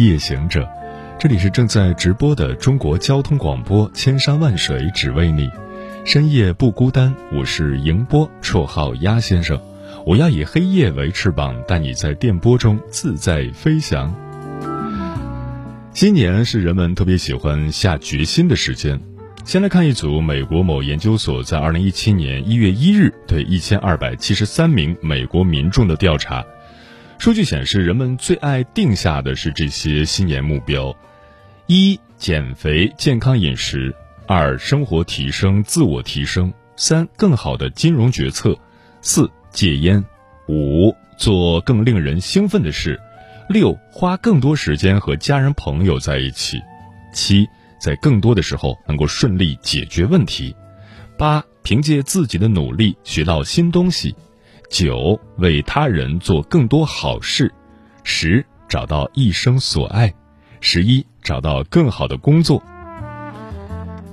夜行者，这里是正在直播的中国交通广播，千山万水只为你，深夜不孤单。我是迎波，绰号鸭先生。我要以黑夜为翅膀，带你在电波中自在飞翔。新年是人们特别喜欢下决心的时间。先来看一组美国某研究所在二零一七年一月一日对一千二百七十三名美国民众的调查。数据显示，人们最爱定下的是这些新年目标：一、减肥、健康饮食；二、生活提升、自我提升；三、更好的金融决策；四、戒烟；五、做更令人兴奋的事；六、花更多时间和家人朋友在一起；七、在更多的时候能够顺利解决问题；八、凭借自己的努力学到新东西。九为他人做更多好事，十找到一生所爱，十一找到更好的工作。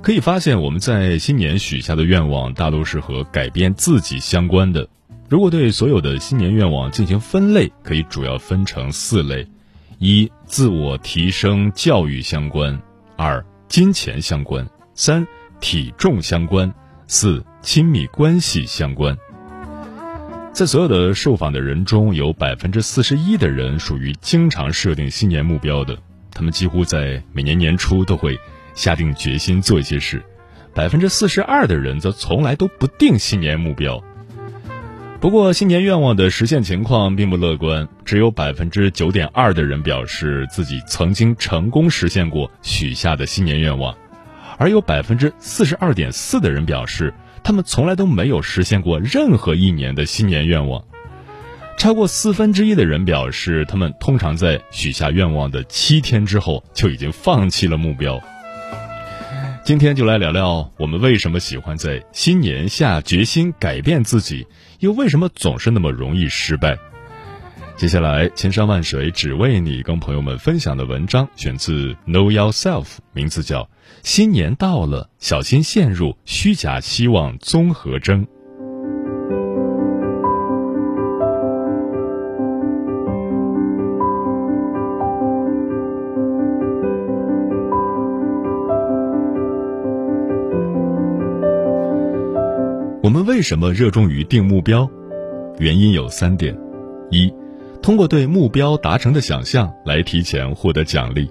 可以发现，我们在新年许下的愿望大多是和改变自己相关的。如果对所有的新年愿望进行分类，可以主要分成四类：一、自我提升教育相关；二、金钱相关；三、体重相关；四、亲密关系相关。在所有的受访的人中，有百分之四十一的人属于经常设定新年目标的，他们几乎在每年年初都会下定决心做一些事；百分之四十二的人则从来都不定新年目标。不过，新年愿望的实现情况并不乐观，只有百分之九点二的人表示自己曾经成功实现过许下的新年愿望，而有百分之四十二点四的人表示。他们从来都没有实现过任何一年的新年愿望。超过四分之一的人表示，他们通常在许下愿望的七天之后就已经放弃了目标。今天就来聊聊我们为什么喜欢在新年下决心改变自己，又为什么总是那么容易失败。接下来，千山万水只为你，跟朋友们分享的文章选自《Know Yourself》，名字叫《新年到了，小心陷入虚假希望综合征》。我们为什么热衷于定目标？原因有三点：一。通过对目标达成的想象来提前获得奖励。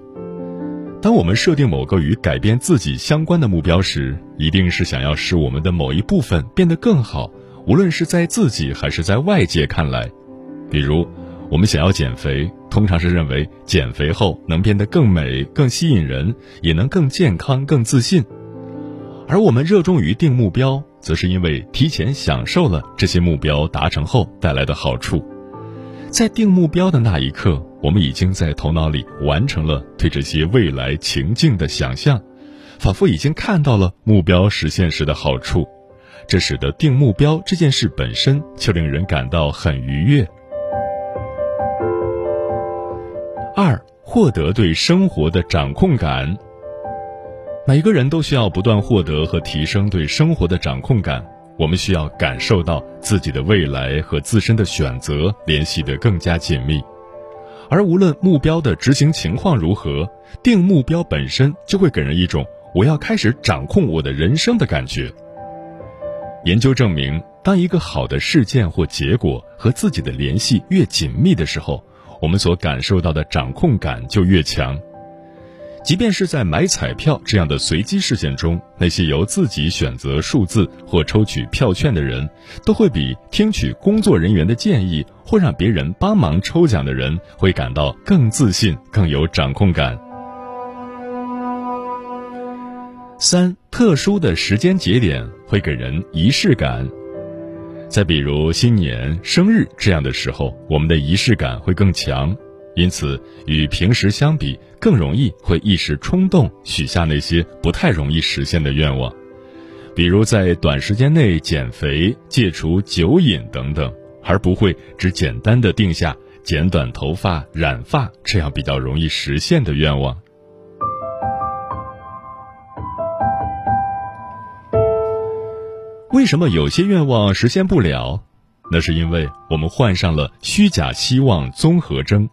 当我们设定某个与改变自己相关的目标时，一定是想要使我们的某一部分变得更好，无论是在自己还是在外界看来。比如，我们想要减肥，通常是认为减肥后能变得更美、更吸引人，也能更健康、更自信。而我们热衷于定目标，则是因为提前享受了这些目标达成后带来的好处。在定目标的那一刻，我们已经在头脑里完成了对这些未来情境的想象，仿佛已经看到了目标实现时的好处，这使得定目标这件事本身就令人感到很愉悦。二，获得对生活的掌控感。每个人都需要不断获得和提升对生活的掌控感。我们需要感受到自己的未来和自身的选择联系得更加紧密，而无论目标的执行情况如何，定目标本身就会给人一种我要开始掌控我的人生的感觉。研究证明，当一个好的事件或结果和自己的联系越紧密的时候，我们所感受到的掌控感就越强。即便是在买彩票这样的随机事件中，那些由自己选择数字或抽取票券的人，都会比听取工作人员的建议或让别人帮忙抽奖的人会感到更自信、更有掌控感。三，特殊的时间节点会给人仪式感，再比如新年、生日这样的时候，我们的仪式感会更强。因此与平时相比，更容易会一时冲动许下那些不太容易实现的愿望，比如在短时间内减肥、戒除酒瘾等等，而不会只简单的定下剪短头发、染发这样比较容易实现的愿望。为什么有些愿望实现不了？那是因为我们患上了虚假希望综合征。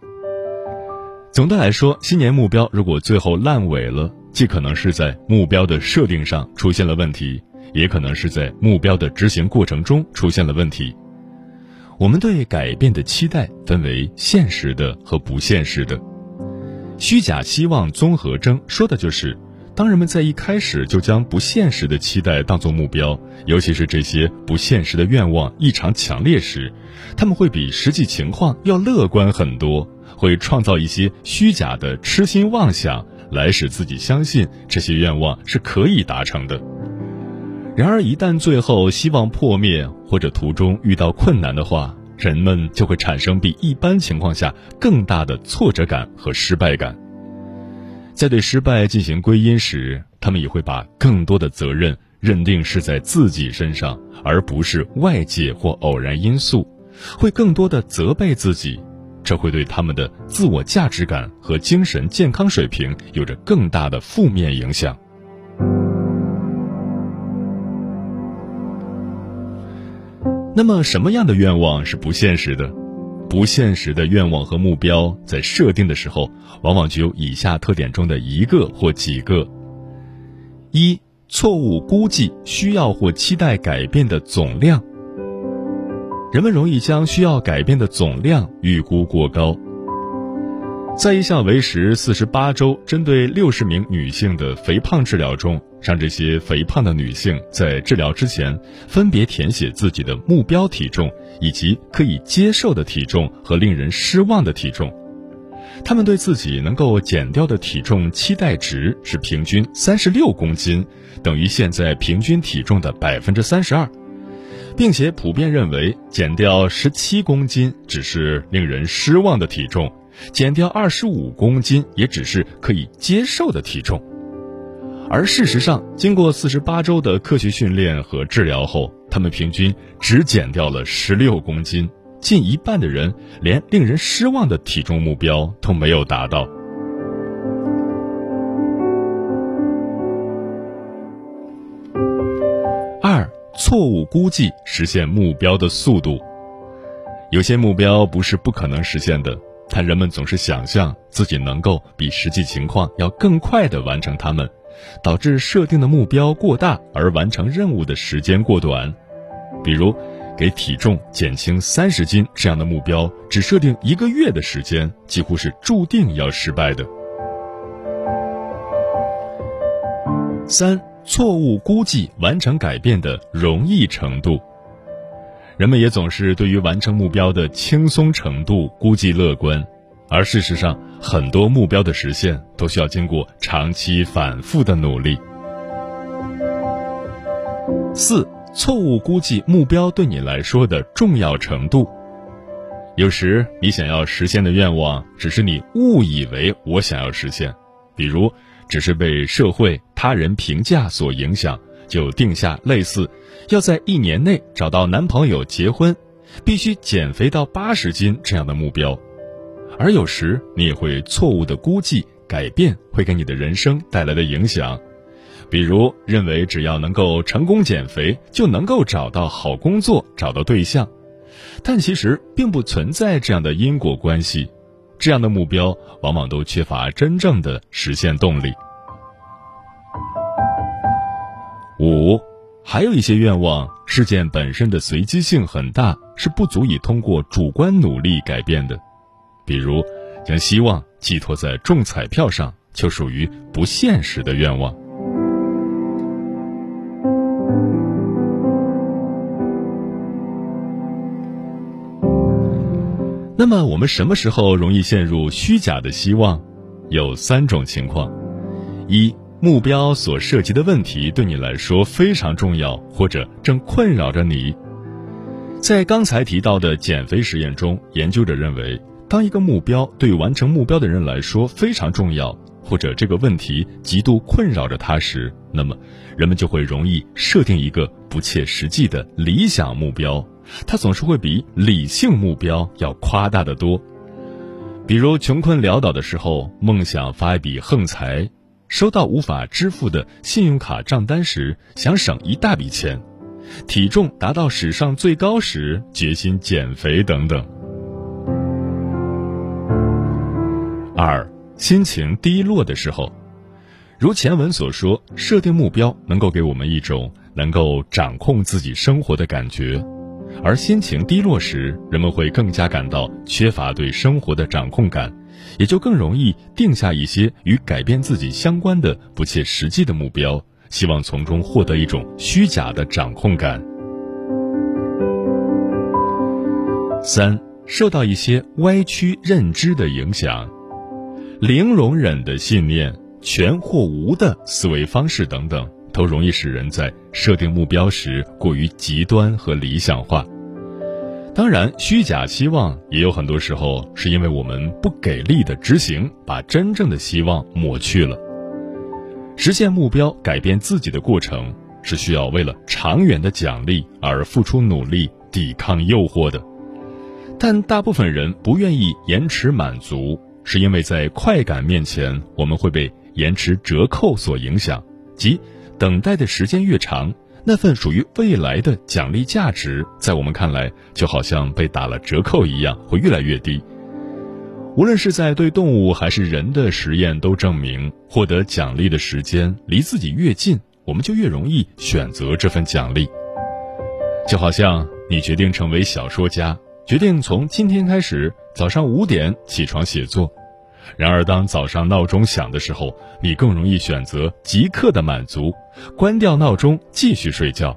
总的来说，新年目标如果最后烂尾了，既可能是在目标的设定上出现了问题，也可能是在目标的执行过程中出现了问题。我们对改变的期待分为现实的和不现实的。虚假希望综合征说的就是。当人们在一开始就将不现实的期待当作目标，尤其是这些不现实的愿望异常强烈时，他们会比实际情况要乐观很多，会创造一些虚假的痴心妄想，来使自己相信这些愿望是可以达成的。然而，一旦最后希望破灭或者途中遇到困难的话，人们就会产生比一般情况下更大的挫折感和失败感。在对失败进行归因时，他们也会把更多的责任认定是在自己身上，而不是外界或偶然因素，会更多的责备自己，这会对他们的自我价值感和精神健康水平有着更大的负面影响。那么，什么样的愿望是不现实的？不现实的愿望和目标，在设定的时候，往往具有以下特点中的一个或几个：一、错误估计需要或期待改变的总量。人们容易将需要改变的总量预估过高。在一项为时四十八周、针对六十名女性的肥胖治疗中，让这些肥胖的女性在治疗之前分别填写自己的目标体重，以及可以接受的体重和令人失望的体重。她们对自己能够减掉的体重期待值是平均三十六公斤，等于现在平均体重的百分之三十二，并且普遍认为减掉十七公斤只是令人失望的体重。减掉二十五公斤也只是可以接受的体重，而事实上，经过四十八周的科学训练和治疗后，他们平均只减掉了十六公斤，近一半的人连令人失望的体重目标都没有达到。错误估计实现目标的速度，有些目标不是不可能实现的。但人们总是想象自己能够比实际情况要更快地完成它们，导致设定的目标过大而完成任务的时间过短。比如，给体重减轻三十斤这样的目标，只设定一个月的时间，几乎是注定要失败的。三、错误估计完成改变的容易程度。人们也总是对于完成目标的轻松程度估计乐观，而事实上，很多目标的实现都需要经过长期反复的努力。四、错误估计目标对你来说的重要程度。有时你想要实现的愿望，只是你误以为我想要实现，比如，只是被社会他人评价所影响。就定下类似，要在一年内找到男朋友结婚，必须减肥到八十斤这样的目标，而有时你也会错误的估计改变会给你的人生带来的影响，比如认为只要能够成功减肥就能够找到好工作、找到对象，但其实并不存在这样的因果关系，这样的目标往往都缺乏真正的实现动力。五，还有一些愿望事件本身的随机性很大，是不足以通过主观努力改变的。比如，将希望寄托在中彩票上，就属于不现实的愿望。那么，我们什么时候容易陷入虚假的希望？有三种情况：一。目标所涉及的问题对你来说非常重要，或者正困扰着你。在刚才提到的减肥实验中，研究者认为，当一个目标对完成目标的人来说非常重要，或者这个问题极度困扰着他时，那么人们就会容易设定一个不切实际的理想目标，它总是会比理性目标要夸大的多。比如穷困潦倒的时候，梦想发一笔横财；收到无法支付的信用卡账单时，想省一大笔钱；体重达到史上最高时，决心减肥等等。二，心情低落的时候，如前文所说，设定目标能够给我们一种能够掌控自己生活的感觉。而心情低落时，人们会更加感到缺乏对生活的掌控感，也就更容易定下一些与改变自己相关的不切实际的目标，希望从中获得一种虚假的掌控感。三，受到一些歪曲认知的影响，零容忍的信念、全或无的思维方式等等。都容易使人在设定目标时过于极端和理想化。当然，虚假期望也有很多时候是因为我们不给力的执行，把真正的希望抹去了。实现目标、改变自己的过程是需要为了长远的奖励而付出努力、抵抗诱惑的。但大部分人不愿意延迟满足，是因为在快感面前，我们会被延迟折扣所影响，即。等待的时间越长，那份属于未来的奖励价值，在我们看来就好像被打了折扣一样，会越来越低。无论是在对动物还是人的实验，都证明获得奖励的时间离自己越近，我们就越容易选择这份奖励。就好像你决定成为小说家，决定从今天开始早上五点起床写作。然而，当早上闹钟响的时候，你更容易选择即刻的满足，关掉闹钟继续睡觉。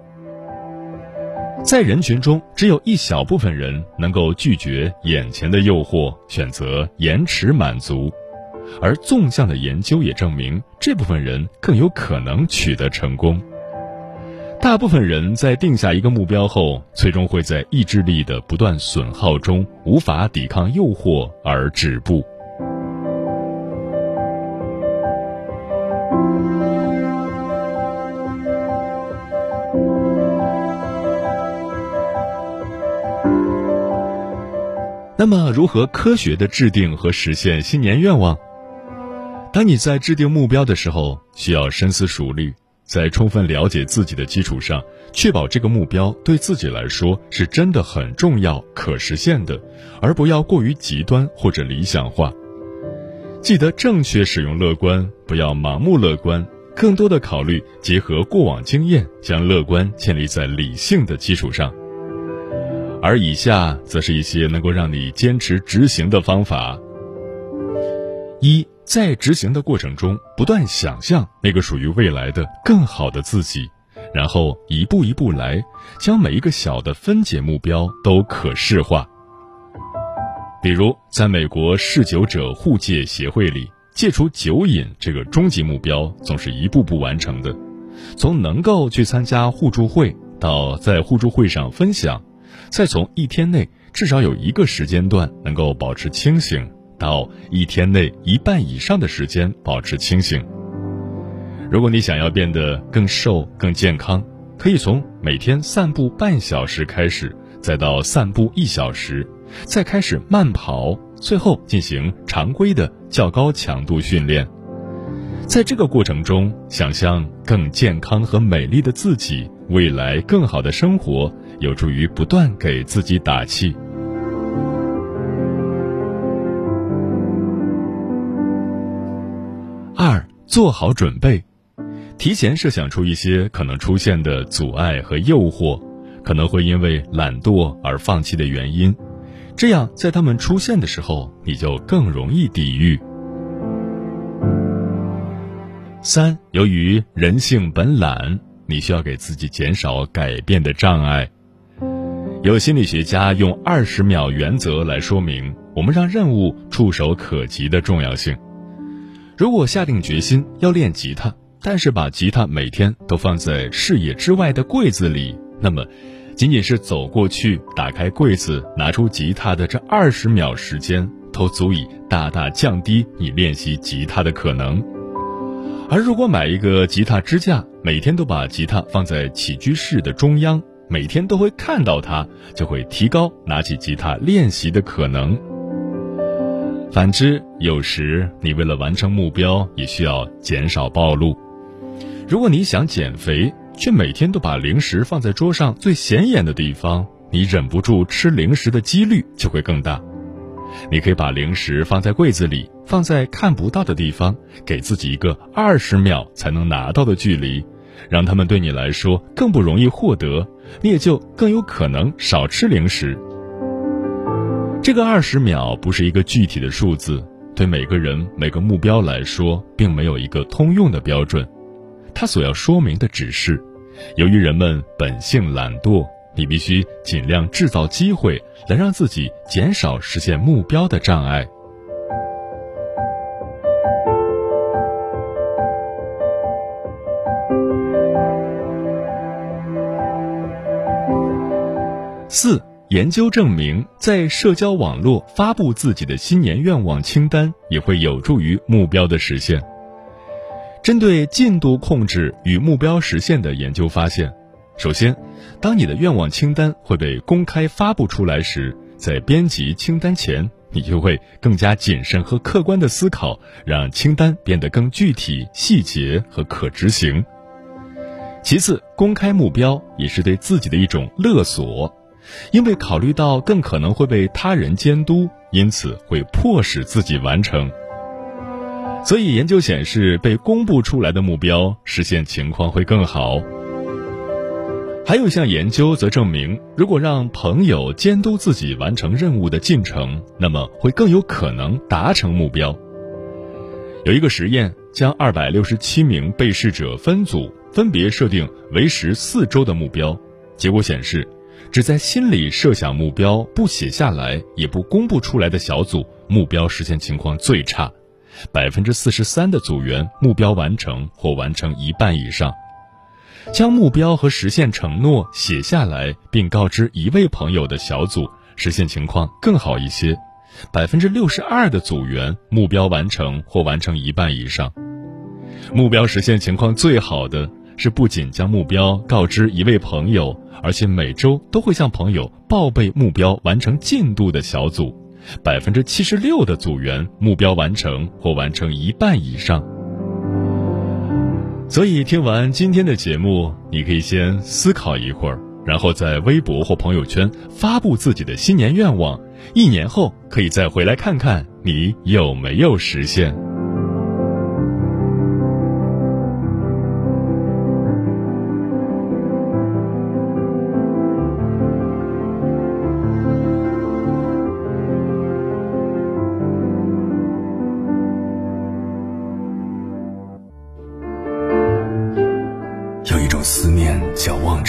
在人群中，只有一小部分人能够拒绝眼前的诱惑，选择延迟满足，而纵向的研究也证明，这部分人更有可能取得成功。大部分人在定下一个目标后，最终会在意志力的不断损耗中，无法抵抗诱惑而止步。那么，如何科学的制定和实现新年愿望？当你在制定目标的时候，需要深思熟虑，在充分了解自己的基础上，确保这个目标对自己来说是真的很重要、可实现的，而不要过于极端或者理想化。记得正确使用乐观，不要盲目乐观，更多的考虑结合过往经验，将乐观建立在理性的基础上。而以下则是一些能够让你坚持执行的方法：一，在执行的过程中，不断想象那个属于未来的更好的自己，然后一步一步来，将每一个小的分解目标都可视化。比如，在美国嗜酒者互戒协会里，戒除酒瘾这个终极目标总是一步步完成的，从能够去参加互助会，到在互助会上分享。再从一天内至少有一个时间段能够保持清醒，到一天内一半以上的时间保持清醒。如果你想要变得更瘦、更健康，可以从每天散步半小时开始，再到散步一小时，再开始慢跑，最后进行常规的较高强度训练。在这个过程中，想象更健康和美丽的自己，未来更好的生活。有助于不断给自己打气。二，做好准备，提前设想出一些可能出现的阻碍和诱惑，可能会因为懒惰而放弃的原因，这样在他们出现的时候，你就更容易抵御。三，由于人性本懒，你需要给自己减少改变的障碍。有心理学家用二十秒原则来说明我们让任务触手可及的重要性。如果下定决心要练吉他，但是把吉他每天都放在视野之外的柜子里，那么，仅仅是走过去打开柜子拿出吉他的这二十秒时间，都足以大大降低你练习吉他的可能。而如果买一个吉他支架，每天都把吉他放在起居室的中央，每天都会看到它，就会提高拿起吉他练习的可能。反之，有时你为了完成目标，也需要减少暴露。如果你想减肥，却每天都把零食放在桌上最显眼的地方，你忍不住吃零食的几率就会更大。你可以把零食放在柜子里，放在看不到的地方，给自己一个二十秒才能拿到的距离，让他们对你来说更不容易获得，你也就更有可能少吃零食。这个二十秒不是一个具体的数字，对每个人每个目标来说，并没有一个通用的标准。它所要说明的只是，由于人们本性懒惰。你必须尽量制造机会，来让自己减少实现目标的障碍。四，研究证明，在社交网络发布自己的新年愿望清单，也会有助于目标的实现。针对进度控制与目标实现的研究发现。首先，当你的愿望清单会被公开发布出来时，在编辑清单前，你就会更加谨慎和客观的思考，让清单变得更具体、细节和可执行。其次，公开目标也是对自己的一种勒索，因为考虑到更可能会被他人监督，因此会迫使自己完成。所以，研究显示，被公布出来的目标实现情况会更好。还有一项研究则证明，如果让朋友监督自己完成任务的进程，那么会更有可能达成目标。有一个实验将二百六十七名被试者分组，分别设定为时四周的目标，结果显示，只在心里设想目标不写下来也不公布出来的小组，目标实现情况最差，百分之四十三的组员目标完成或完成一半以上。将目标和实现承诺写下来，并告知一位朋友的小组，实现情况更好一些。百分之六十二的组员目标完成或完成一半以上。目标实现情况最好的是，不仅将目标告知一位朋友，而且每周都会向朋友报备目标完成进度的小组。百分之七十六的组员目标完成或完成一半以上。所以，听完今天的节目，你可以先思考一会儿，然后在微博或朋友圈发布自己的新年愿望。一年后，可以再回来看看你有没有实现。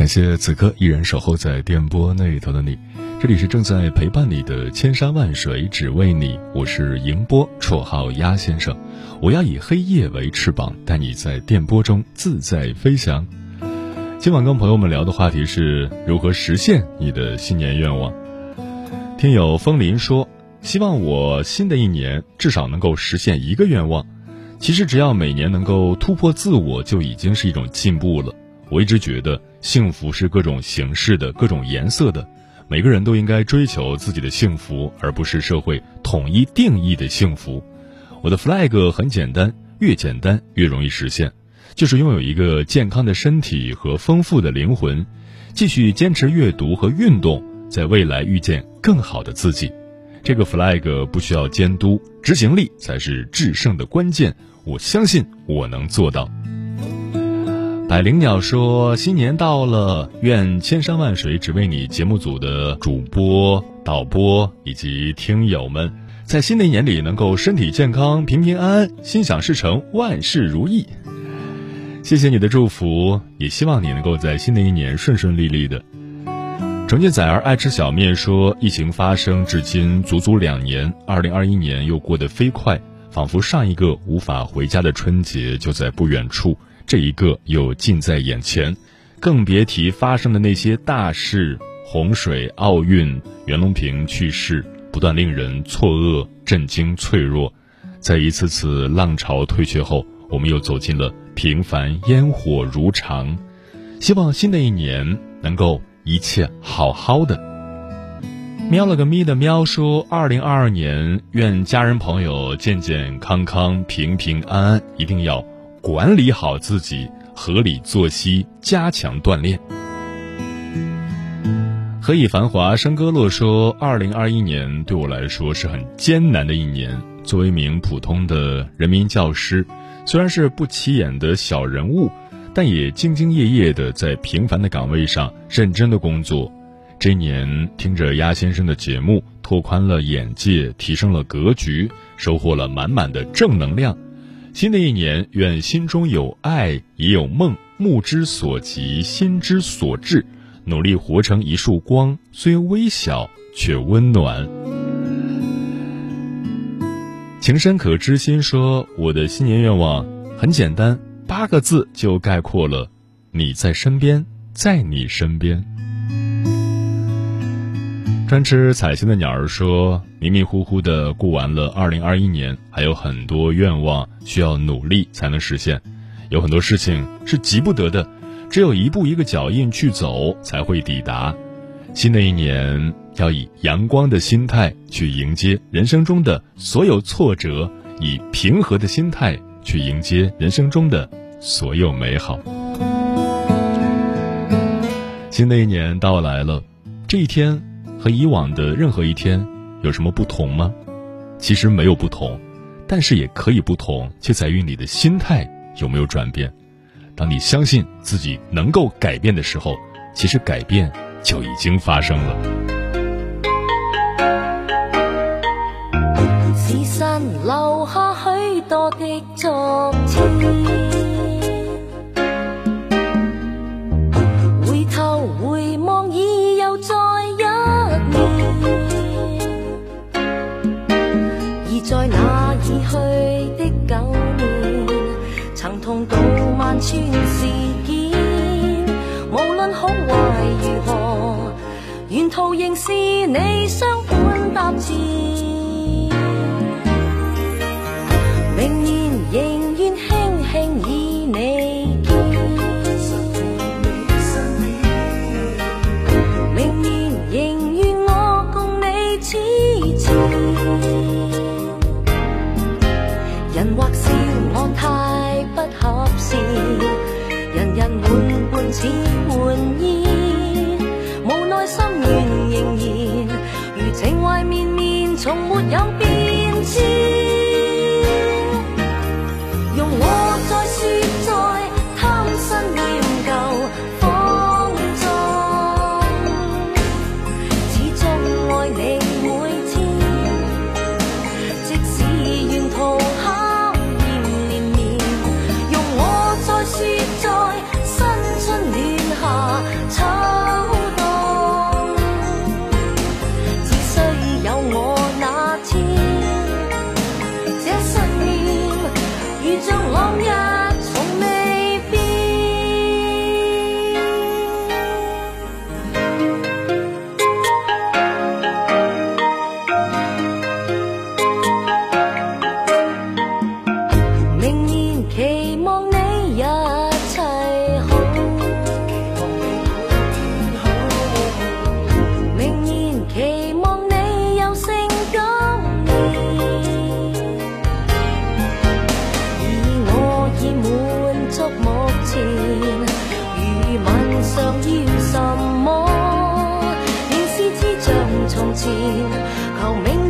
感谢此刻依然守候在电波那头的你，这里是正在陪伴你的千山万水只为你，我是迎波，绰号鸭先生，我要以黑夜为翅膀，带你在电波中自在飞翔。今晚跟朋友们聊的话题是如何实现你的新年愿望。听友风林说，希望我新的一年至少能够实现一个愿望。其实只要每年能够突破自我，就已经是一种进步了。我一直觉得幸福是各种形式的、各种颜色的，每个人都应该追求自己的幸福，而不是社会统一定义的幸福。我的 flag 很简单，越简单越容易实现，就是拥有一个健康的身体和丰富的灵魂，继续坚持阅读和运动，在未来遇见更好的自己。这个 flag 不需要监督，执行力才是制胜的关键。我相信我能做到。百灵鸟说：“新年到了，愿千山万水只为你。”节目组的主播、导播以及听友们，在新的一年里能够身体健康、平平安安、心想事成、万事如意。谢谢你的祝福，也希望你能够在新的一年顺顺利利的。重庆崽儿爱吃小面说：“疫情发生至今足足两年，二零二一年又过得飞快，仿佛上一个无法回家的春节就在不远处。”这一个又近在眼前，更别提发生的那些大事：洪水、奥运、袁隆平去世，不断令人错愕、震惊、脆弱。在一次次浪潮退却后，我们又走进了平凡，烟火如常。希望新的一年能够一切好好的。喵了个咪的喵说：“二零二二年，愿家人朋友健健康康、平平安安，一定要。”管理好自己，合理作息，加强锻炼。何以繁华笙歌落说，二零二一年对我来说是很艰难的一年。作为一名普通的人民教师，虽然是不起眼的小人物，但也兢兢业业的在平凡的岗位上认真的工作。这一年，听着鸭先生的节目，拓宽了眼界，提升了格局，收获了满满的正能量。新的一年，愿心中有爱，也有梦，目之所及，心之所至，努力活成一束光，虽微小却温暖。情深可知心说：“我的新年愿望很简单，八个字就概括了：你在身边，在你身边。”专吃彩星的鸟儿说：“迷迷糊糊的过完了二零二一年，还有很多愿望需要努力才能实现，有很多事情是急不得的，只有一步一个脚印去走才会抵达。新的一年要以阳光的心态去迎接人生中的所有挫折，以平和的心态去迎接人生中的所有美好。新的一年到来了，这一天。”和以往的任何一天有什么不同吗？其实没有不同，但是也可以不同，就在于你的心态有没有转变。当你相信自己能够改变的时候，其实改变就已经发生了。仍是你相伴踏前。求明。